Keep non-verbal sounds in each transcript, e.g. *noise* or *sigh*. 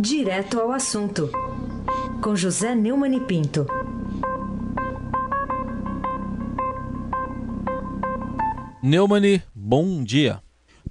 Direto ao assunto, com José Neumann e Pinto. Neumani, bom dia.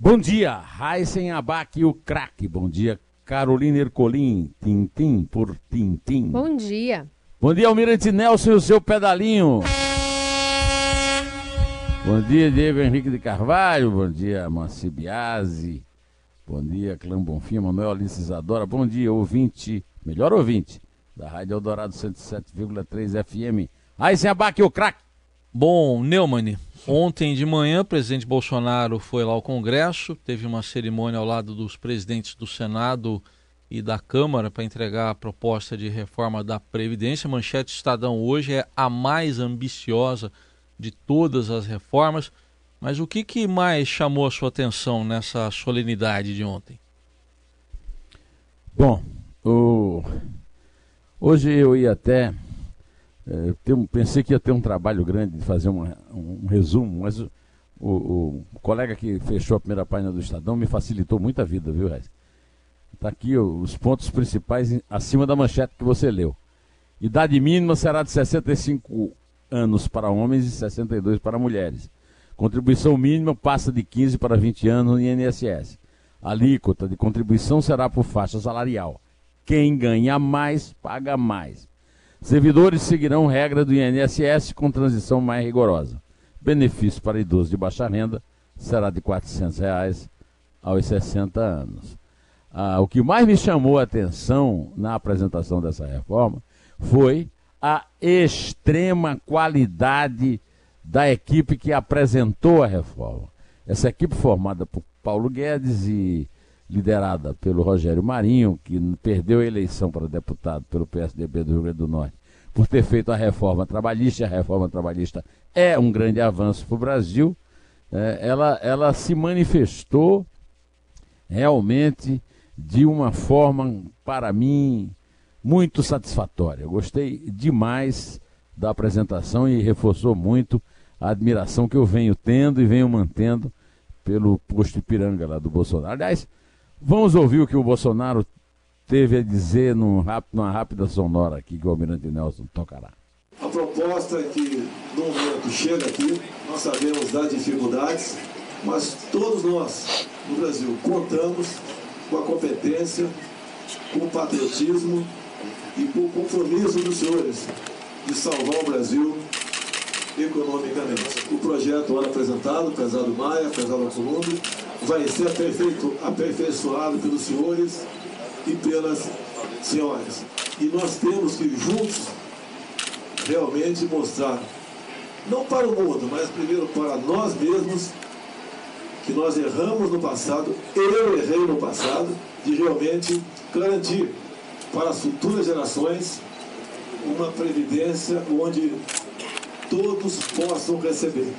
Bom dia, Raíssen Abac, o craque. Bom dia, Carolina Ercolim, tintim por tintim. Bom dia. Bom dia, Almirante Nelson e o seu pedalinho. Bom dia, Diego Henrique de Carvalho. Bom dia, Manci Biasi. Bom dia, Clã Bonfim, Manuel Alice Isadora. Bom dia, ouvinte, melhor ouvinte, da Rádio Eldorado 107,3 FM. Aí, sem abaque, o craque. Bom, Neumann, ontem de manhã o presidente Bolsonaro foi lá ao Congresso, teve uma cerimônia ao lado dos presidentes do Senado e da Câmara para entregar a proposta de reforma da Previdência. Manchete Estadão hoje é a mais ambiciosa de todas as reformas. Mas o que, que mais chamou a sua atenção nessa solenidade de ontem? Bom, o... hoje eu ia até. É, ter um, pensei que ia ter um trabalho grande de fazer um, um resumo, mas o, o, o, colega que fechou a primeira página do Estadão me facilitou muito a vida, viu, Reis? Está aqui os pontos principais acima da manchete que você leu. Idade mínima será de 65 anos para homens e 62 para mulheres. Contribuição mínima passa de 15 para 20 anos no INSS. A alíquota de contribuição será por faixa salarial. Quem ganha mais, paga mais. Servidores seguirão regra do INSS com transição mais rigorosa. Benefício para idosos de baixa renda será de 400 reais aos 60 anos. Ah, o que mais me chamou a atenção na apresentação dessa reforma foi a extrema qualidade da equipe que apresentou a reforma. Essa equipe formada por Paulo Guedes e liderada pelo Rogério Marinho, que perdeu a eleição para deputado pelo PSDB do Rio Grande do Norte, por ter feito a reforma trabalhista. A reforma trabalhista é um grande avanço para o Brasil. É, ela, ela se manifestou realmente de uma forma, para mim, muito satisfatória. Eu gostei demais da apresentação e reforçou muito a admiração que eu venho tendo e venho mantendo pelo posto Ipiranga lá do Bolsonaro. Aliás, vamos ouvir o que o Bolsonaro teve a dizer num, numa rápida sonora aqui que o Almirante Nelson tocará. A proposta é que, no momento, chega aqui, nós sabemos das dificuldades, mas todos nós, no Brasil, contamos com a competência, com o patriotismo e com o compromisso dos senhores de salvar o Brasil economicamente. O projeto ora apresentado, pesado Maia, pesado Colombo, vai ser aperfeito, aperfeiçoado pelos senhores e pelas senhoras. E nós temos que juntos realmente mostrar, não para o mundo, mas primeiro para nós mesmos, que nós erramos no passado, eu errei no passado, de realmente garantir para as futuras gerações uma previdência onde todos possam receber.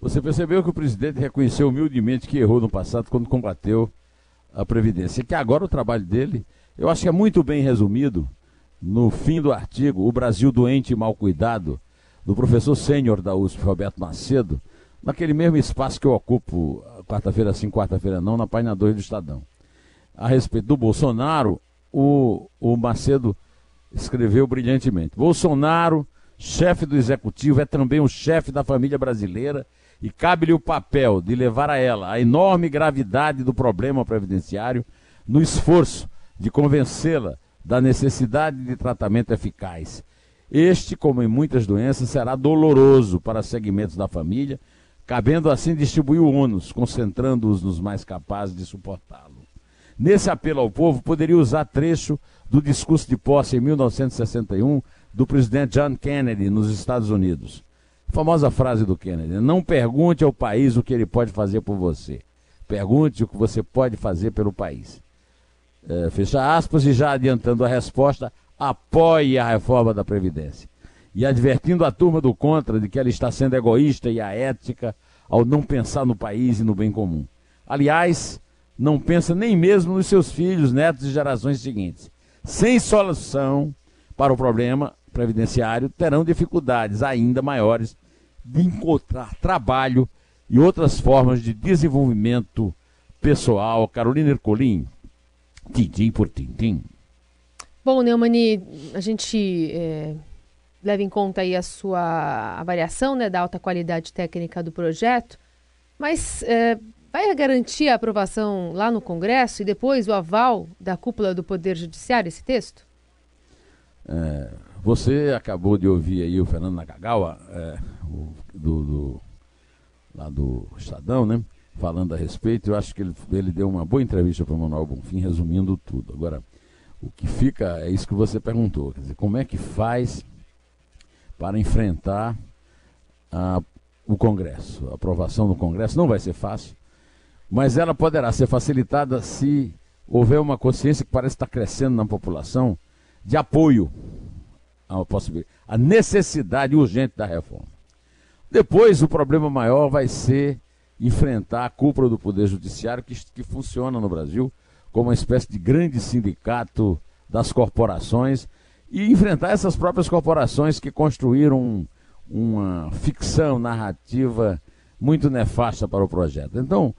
Você percebeu que o presidente reconheceu humildemente que errou no passado quando combateu a Previdência. Que agora o trabalho dele, eu acho que é muito bem resumido no fim do artigo O Brasil Doente e Mal Cuidado, do professor sênior da USP, Roberto Macedo, naquele mesmo espaço que eu ocupo quarta-feira sim, quarta-feira não, na página 2 do Estadão. A respeito do Bolsonaro, o, o Macedo escreveu brilhantemente. Bolsonaro chefe do executivo, é também o chefe da família brasileira e cabe-lhe o papel de levar a ela a enorme gravidade do problema previdenciário no esforço de convencê-la da necessidade de tratamento eficaz. Este, como em muitas doenças, será doloroso para segmentos da família, cabendo assim distribuir o ônus, concentrando-os nos mais capazes de suportá-lo. Nesse apelo ao povo, poderia usar trecho do discurso de posse em 1961 do presidente John Kennedy nos Estados Unidos. Famosa frase do Kennedy: Não pergunte ao país o que ele pode fazer por você. Pergunte o que você pode fazer pelo país. É, fecha aspas e já adiantando a resposta, apoie a reforma da Previdência. E advertindo a turma do contra de que ela está sendo egoísta e aética ao não pensar no país e no bem comum. Aliás, não pensa nem mesmo nos seus filhos, netos e gerações seguintes. Sem solução para o problema, previdenciário terão dificuldades ainda maiores de encontrar trabalho e outras formas de desenvolvimento pessoal. Carolina Ercolim, Tintim por tintim. Bom, Neumani, a gente é, leva em conta aí a sua avaliação né, da alta qualidade técnica do projeto, mas é, vai garantir a aprovação lá no Congresso e depois o aval da cúpula do Poder Judiciário, esse texto? É, você acabou de ouvir aí o Fernando Nakagawa, é, o, do, do, lá do Estadão, né? Falando a respeito, eu acho que ele, ele deu uma boa entrevista para o Manuel Bonfim, resumindo tudo. Agora, o que fica é isso que você perguntou, quer dizer, como é que faz para enfrentar a, o Congresso? A aprovação do Congresso não vai ser fácil, mas ela poderá ser facilitada se houver uma consciência que parece estar crescendo na população de apoio à possibilidade, a necessidade urgente da reforma. Depois, o problema maior vai ser enfrentar a cúpula do Poder Judiciário, que, que funciona no Brasil como uma espécie de grande sindicato das corporações, e enfrentar essas próprias corporações que construíram uma ficção narrativa muito nefasta para o projeto. Então,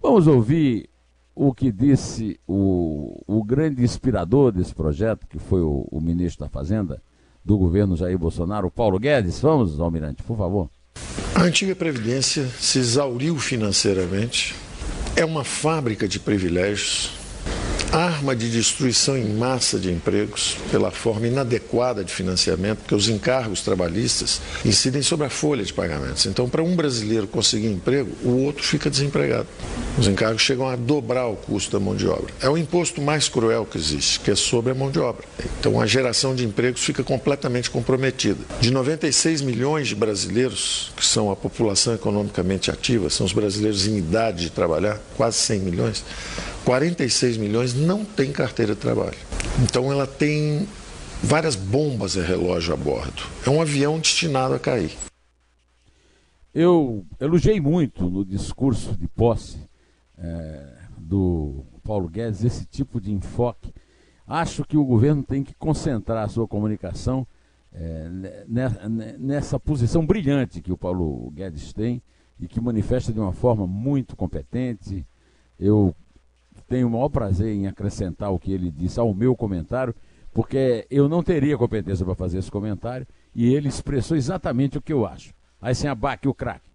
vamos ouvir o que disse o, o grande inspirador desse projeto, que foi o, o ministro da Fazenda do governo Jair Bolsonaro, Paulo Guedes. Vamos, Almirante, por favor. A antiga Previdência se exauriu financeiramente, é uma fábrica de privilégios arma de destruição em massa de empregos pela forma inadequada de financiamento, porque os encargos trabalhistas incidem sobre a folha de pagamentos. Então, para um brasileiro conseguir emprego, o outro fica desempregado. Os encargos chegam a dobrar o custo da mão de obra. É o imposto mais cruel que existe, que é sobre a mão de obra. Então, a geração de empregos fica completamente comprometida. De 96 milhões de brasileiros, que são a população economicamente ativa, são os brasileiros em idade de trabalhar, quase 100 milhões, 46 milhões não têm carteira de trabalho. Então ela tem várias bombas a relógio a bordo. É um avião destinado a cair. Eu elogiei muito no discurso de posse é, do Paulo Guedes esse tipo de enfoque. Acho que o governo tem que concentrar a sua comunicação é, nessa posição brilhante que o Paulo Guedes tem e que manifesta de uma forma muito competente. Eu tenho o maior prazer em acrescentar o que ele disse ao meu comentário, porque eu não teria competência para fazer esse comentário e ele expressou exatamente o que eu acho. Aí sem abaque o craque.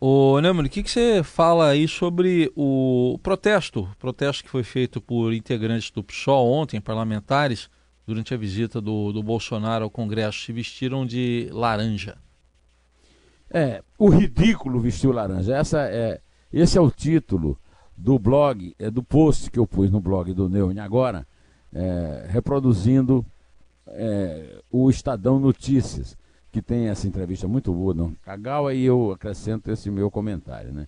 Ô, Neumann, o que, que você fala aí sobre o protesto, o protesto que foi feito por integrantes do PSOL ontem, parlamentares, durante a visita do, do Bolsonaro ao Congresso, se vestiram de laranja? É, o ridículo vestiu laranja. Essa é, esse é o título do blog, é, do post que eu pus no blog do Neune agora, é, reproduzindo é, o Estadão Notícias, que tem essa entrevista muito boa no Kagawa, e eu acrescento esse meu comentário. Né?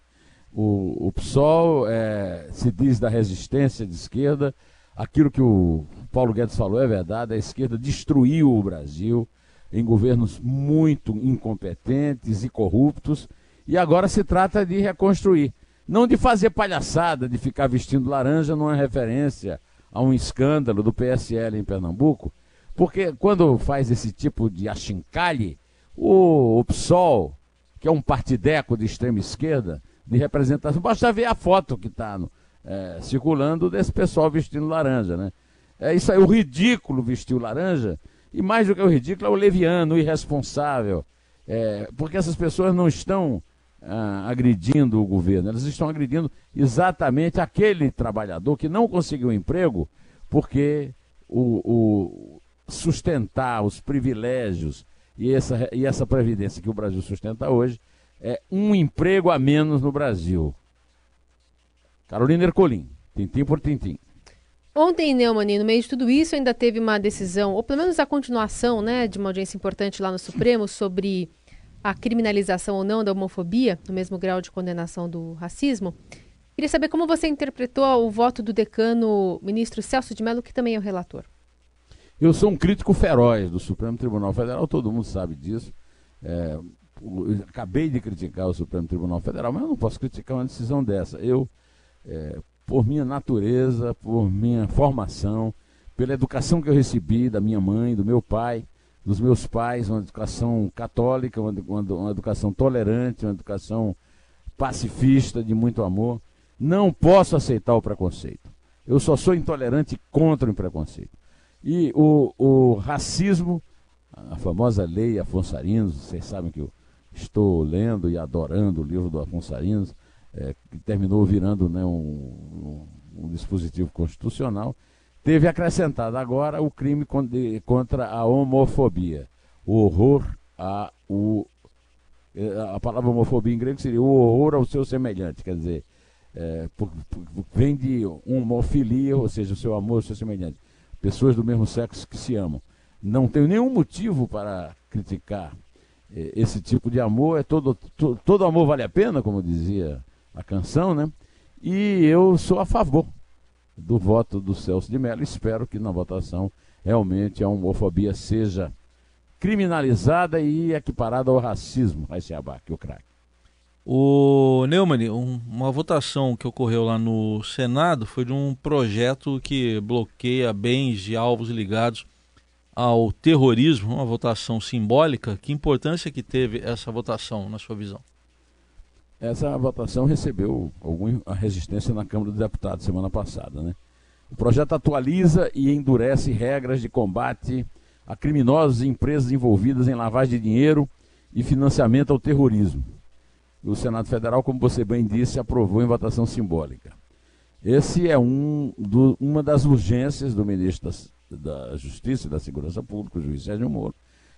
O, o PSOL é, se diz da resistência de esquerda, aquilo que o Paulo Guedes falou é verdade, a esquerda destruiu o Brasil em governos muito incompetentes e corruptos, e agora se trata de reconstruir. Não de fazer palhaçada, de ficar vestindo laranja numa referência a um escândalo do PSL em Pernambuco, porque quando faz esse tipo de achincalhe, o, PSOL, que é um partideco de extrema esquerda, de representação, basta ver a foto que está é, circulando desse pessoal vestindo laranja, né? É isso aí, o ridículo vestiu laranja, e mais do que o ridículo, é o leviano, o irresponsável, é, porque essas pessoas não estão ah, agredindo o governo, elas estão agredindo exatamente aquele trabalhador que não conseguiu emprego porque o, o sustentar os privilégios e essa, e essa previdência que o Brasil sustenta hoje é um emprego a menos no Brasil. Carolina Ercolim, tintim por tintim. Ontem, Neumann, no meio de tudo isso, ainda teve uma decisão, ou pelo menos a continuação né, de uma audiência importante lá no Supremo sobre a criminalização ou não da homofobia, no mesmo grau de condenação do racismo. Queria saber como você interpretou o voto do decano ministro Celso de Mello, que também é o relator. Eu sou um crítico feroz do Supremo Tribunal Federal, todo mundo sabe disso. É, acabei de criticar o Supremo Tribunal Federal, mas eu não posso criticar uma decisão dessa. Eu, é, por minha natureza, por minha formação, pela educação que eu recebi da minha mãe, do meu pai, dos meus pais, uma educação católica, uma, uma, educação tolerante, uma educação pacifista, de muito amor. Não posso aceitar o preconceito. Eu só sou intolerante contra o preconceito. E o, o racismo, a famosa lei Afonso Arinos, vocês sabem que eu estou lendo e adorando o livro do Afonso Arinos, é, que terminou virando né, um, um, um, dispositivo constitucional, teve acrescentado agora o crime contra a homofobia, o horror a o é, a palavra homofobia em grego seria o horror ao seu semelhante, quer dizer, é, vem de homofilia, ou seja, o seu amor ao seu semelhante. Pessoas do mesmo sexo que se amam. Não tenho nenhum motivo para criticar é, esse tipo de amor. É todo, to, todo amor vale a pena, como dizia a canção, né? E eu sou a favor do voto do Celso de Mello. Espero que na votação realmente a homofobia seja criminalizada e equiparada ao racismo, vai ser abaque, o craque. O Neumann, um, uma votação que ocorreu lá no Senado foi de um projeto que bloqueia bens de alvos ligados ao terrorismo, uma votação simbólica. Que importância que teve essa votação, na sua visão? Essa votação recebeu alguma resistência na Câmara dos Deputados semana passada. Né? O projeto atualiza e endurece regras de combate a criminosos e empresas envolvidas em lavagem de dinheiro e financiamento ao terrorismo o Senado Federal, como você bem disse, aprovou em votação simbólica. Esse é um do, uma das urgências do ministro da, da, Justiça e da Segurança Pública, o juiz Sérgio Moro.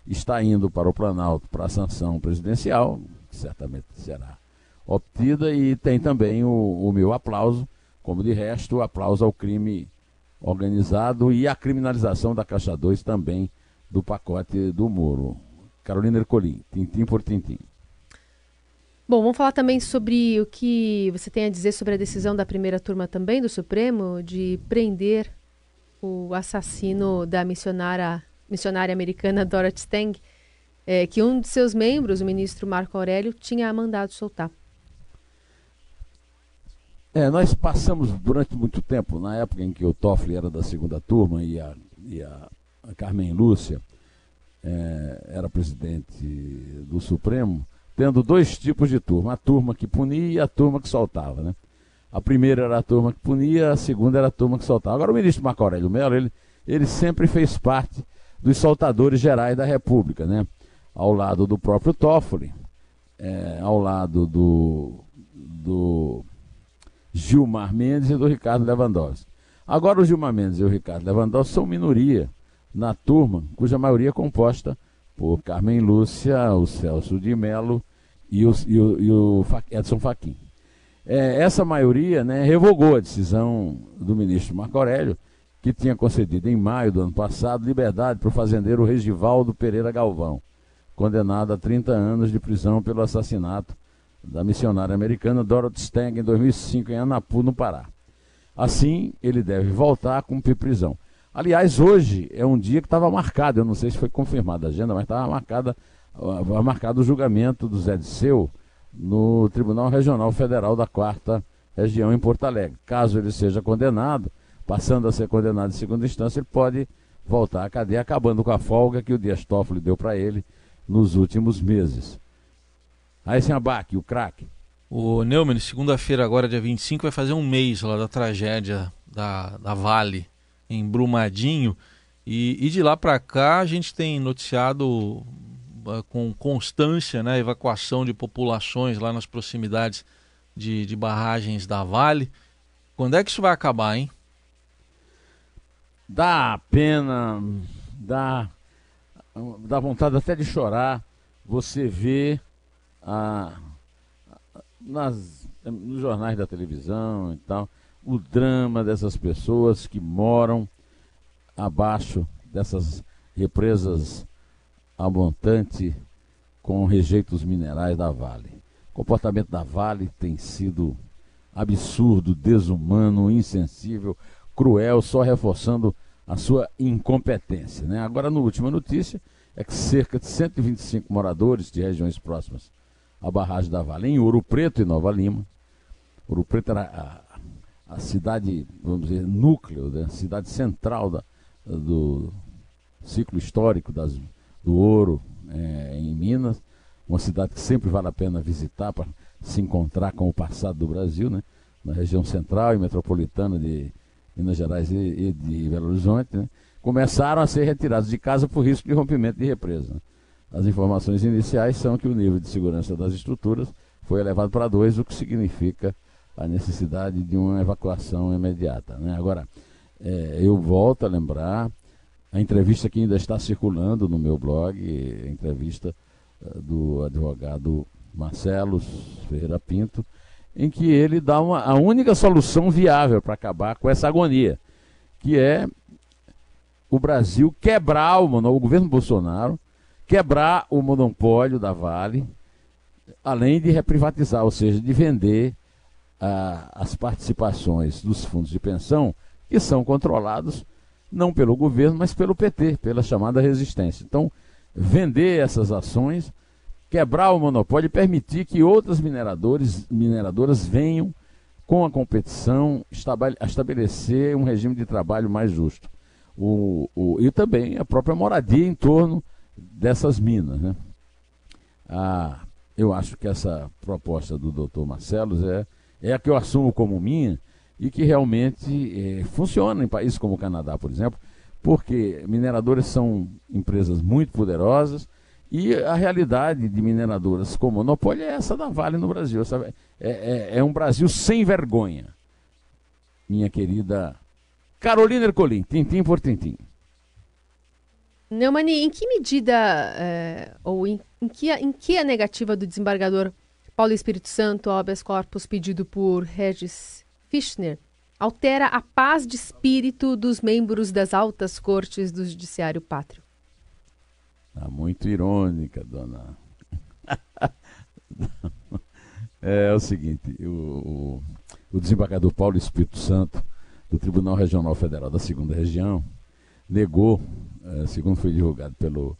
Está indo para o Planalto para a sanção presidencial, que certamente será obtida, e tem também o, o meu aplauso, como de resto, aplauso ao crime organizado e a criminalização da Caixa 2 também do pacote do Moro. Carolina Ercolim, tintim por tintim. Bom, vamos falar também sobre o que você tem a dizer sobre a decisão da primeira turma também do Supremo de prender o assassino da missionária, missionária americana Dorothy Stang, é, que um de seus membros, o ministro Marco Aurélio, tinha mandado soltar. É, nós passamos durante muito tempo, na época em que o Toffoli era da segunda turma e a, e a, a Carmen Lúcia é, era presidente do Supremo, tendo dois tipos de turma, a turma que punia e a turma que soltava, né? A primeira era a turma que punia, a segunda era a turma que soltava. Agora o ministro Marco Aurélio Mello, ele, ele sempre fez parte dos soltadores gerais da República, né? Ao lado do próprio Toffoli, é, ao lado do, do Gilmar Mendes e do Ricardo Lewandowski. Agora o Gilmar Mendes e o Ricardo Lewandowski são minoria na turma, cuja maioria é composta por Carmen Lúcia, o Celso de Mello e o, e o, e o Edson Fachin. É, essa maioria né, revogou a decisão do ministro Marco Aurélio, que tinha concedido em maio do ano passado liberdade para o fazendeiro Regivaldo Pereira Galvão, condenado a 30 anos de prisão pelo assassinato da missionária americana Dorothy Stang em 2005 em Anapu, no Pará. Assim, ele deve voltar a cumprir prisão. Aliás, hoje é um dia que estava marcado, eu não sei se foi confirmada a agenda, mas estava marcada marcado o julgamento do Zé de Seu no Tribunal Regional Federal da Quarta Região em Porto Alegre. Caso ele seja condenado, passando a ser condenado em segunda instância, ele pode voltar à cadeia, acabando com a folga que o Dias Toffoli deu para ele nos últimos meses. Aí sem abaque, o craque. O Neumann, segunda-feira, agora dia 25, vai fazer um mês lá da tragédia da, da Vale, em Brumadinho. E, e de lá para cá a gente tem noticiado com constância né, a evacuação de populações lá nas proximidades de, de barragens da Vale. Quando é que isso vai acabar, hein? Dá pena, dá, dá vontade até de chorar você vê a, nas, nos jornais da televisão e tal, o drama dessas pessoas que moram abaixo dessas represas a montante com rejeitos minerais da Vale. O comportamento da Vale tem sido absurdo, desumano, insensível, cruel, só reforçando a sua incompetência. Né? Agora, na última notícia, é que cerca de 125 moradores de regiões próximas à barragem da Vale, em Ouro Preto e Nova Lima, Ouro Preto era a, a cidade, vamos dizer, núcleo, né? cidade central da, do ciclo histórico das do ouro é, em Minas, uma cidade que sempre vale a pena visitar para se encontrar com o passado do Brasil, né? na região central e metropolitana de Minas Gerais e, e de Belo Horizonte, né, começaram a ser retirados de casa por risco de rompimento de represa. As informações iniciais são que o nível de segurança das estruturas foi elevado para 2, o que significa a necessidade de uma evacuação imediata. Né? Agora, é, eu volto a lembrar a entrevista que ainda está circulando no meu blog, a entrevista uh, do advogado Marcelo Ferreira Pinto, em que ele dá uma, a única solução viável para acabar com essa agonia, que é o Brasil quebrar o, o governo Bolsonaro, quebrar o monopólio da Vale, além de reprivatizar, ou seja, de vender uh, as participações dos fundos de pensão, que são controlados não pelo governo, mas pelo PT, pela chamada resistência. Então, vender essas ações, quebrar o monopólio e permitir que outras mineradores, mineradoras venham com a competição estabelecer um regime de trabalho mais justo. O, o, e também a própria moradia em torno dessas minas. Né? Ah, eu acho que essa proposta do doutor Marcelos é, é a que eu assumo como minha e que realmente é, funciona em países como o Canadá, por exemplo, porque mineradoras são empresas muito poderosas e a realidade de mineradoras com monopólio é essa da Vale no Brasil. Sabe? É, é, é um Brasil sem vergonha. Minha querida Carolina Ercolim, tintim por tintim. Neumani, em que medida, é, ou em, em, que, em que a negativa do desembargador Paulo Espírito Santo ao habeas corpus pedido por Regis Fischner altera a paz de espírito dos membros das altas cortes do Judiciário Pátrio? Tá muito irônica, dona. *laughs* é, é, o seguinte, o, o, desembargador Paulo Espírito Santo, do Tribunal Regional Federal da Segunda Região, negou é, segundo foi divulgado pelo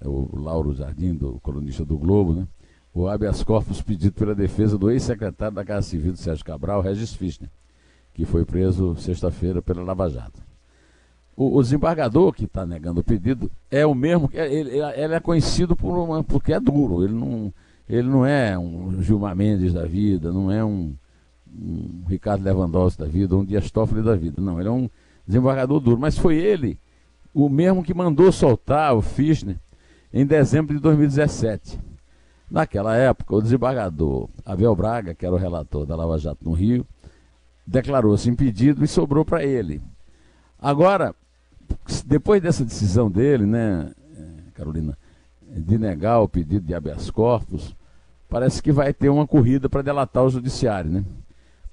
é, o Lauro Jardim, do colunista do Globo, né, o habeas corpus pedido pela defesa do ex-secretário da Casa Civil do Sérgio Cabral, Regis Fischner, que foi preso sexta-feira pela Lava Jato. O, o desembargador que está negando o pedido é o mesmo, ele, ele é conhecido por uma, porque é duro, ele não, ele não é um Gilmar Mendes da vida, não é um, um Ricardo Lewandowski da vida, um Dias Toffoli da vida, não, ele é um desembargador duro, mas foi ele o mesmo que mandou soltar o Fischner em dezembro de 2017. Naquela época, o desembargador Abel Braga, que era o relator da Lava Jato no Rio, declarou-se impedido e sobrou para ele. Agora, depois dessa decisão dele, né, Carolina, de negar o pedido de habeas corpus, parece que vai ter uma corrida para delatar o judiciário, né?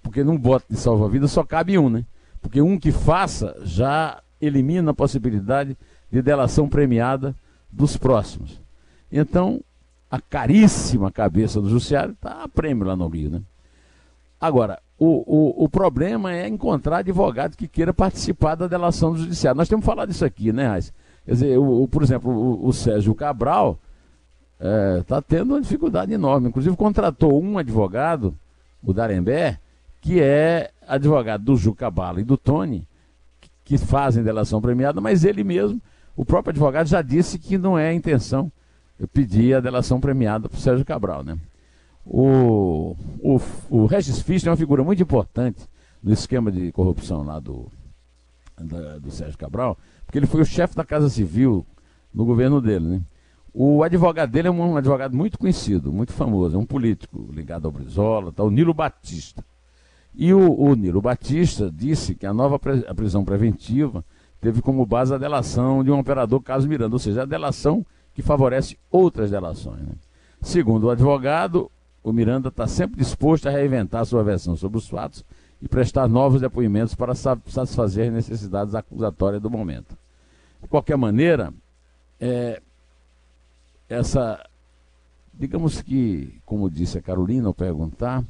Porque num bote de salva-vida só cabe um, né? Porque um que faça já elimina a possibilidade de delação premiada dos próximos. Então, a caríssima cabeça do judiciário está a prêmio lá no Rio. Né? Agora, o, o, o problema é encontrar advogado que queira participar da delação do judiciário. Nós temos falado isso aqui, né, Raiz? Quer dizer, o, o por exemplo, o, o, Sérgio Cabral está é, tendo uma dificuldade enorme. Inclusive, contratou um advogado, o Darembé, que é advogado do Juca Bala e do Tony, que fazem delação premiada, mas ele mesmo, o próprio advogado já disse que não é a intenção eu pedi a delação premiada para o Sérgio Cabral. Né? O, o, o Regis Fischer é uma figura muito importante no esquema de corrupção lá do, da, do Sérgio Cabral, porque ele foi o chefe da Casa Civil no governo dele. Né? O advogado dele é um advogado muito conhecido, muito famoso, é um político ligado ao Brizola, tá, o Nilo Batista. E o, o Nilo Batista disse que a nova a prisão preventiva teve como base a delação de um operador Carlos Miranda, ou seja, a delação que favorece outras delações. Né? Segundo o advogado, o Miranda está sempre disposto a reinventar sua versão sobre os fatos e prestar novos depoimentos para satisfazer as necessidades acusatórias do momento. De qualquer maneira, é, essa, digamos que, como disse a Carolina ao perguntar,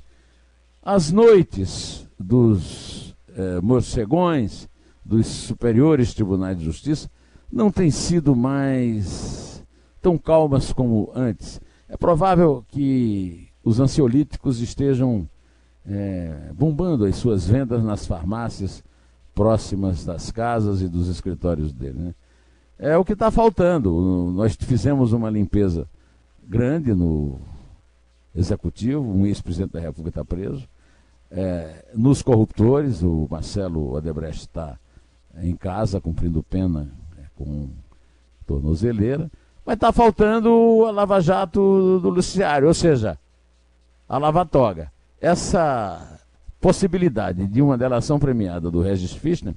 as noites dos eh, morcegões, dos superiores tribunais de justiça, não têm sido mais tão calmas como antes. É provável que os ansiolíticos estejam é, bombando as suas vendas nas farmácias próximas das casas e dos escritórios dele. Né? É o que está faltando. Nós fizemos uma limpeza grande no executivo, um ex-presidente da República está preso é, nos corruptores. O Marcelo Odebrecht está em casa cumprindo pena é, com tornozeleira. Mas está faltando a Lava Jato do Luciário, ou seja, a Lava Toga. Essa possibilidade de uma delação premiada do Regis Fischner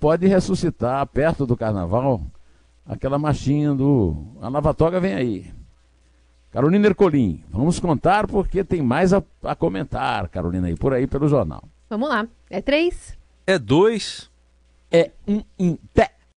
pode ressuscitar perto do carnaval aquela marchinha do A Lava Toga vem aí. Carolina Ercolim, vamos contar porque tem mais a, a comentar, Carolina, aí por aí pelo jornal. Vamos lá. É três? É dois. É um em pé.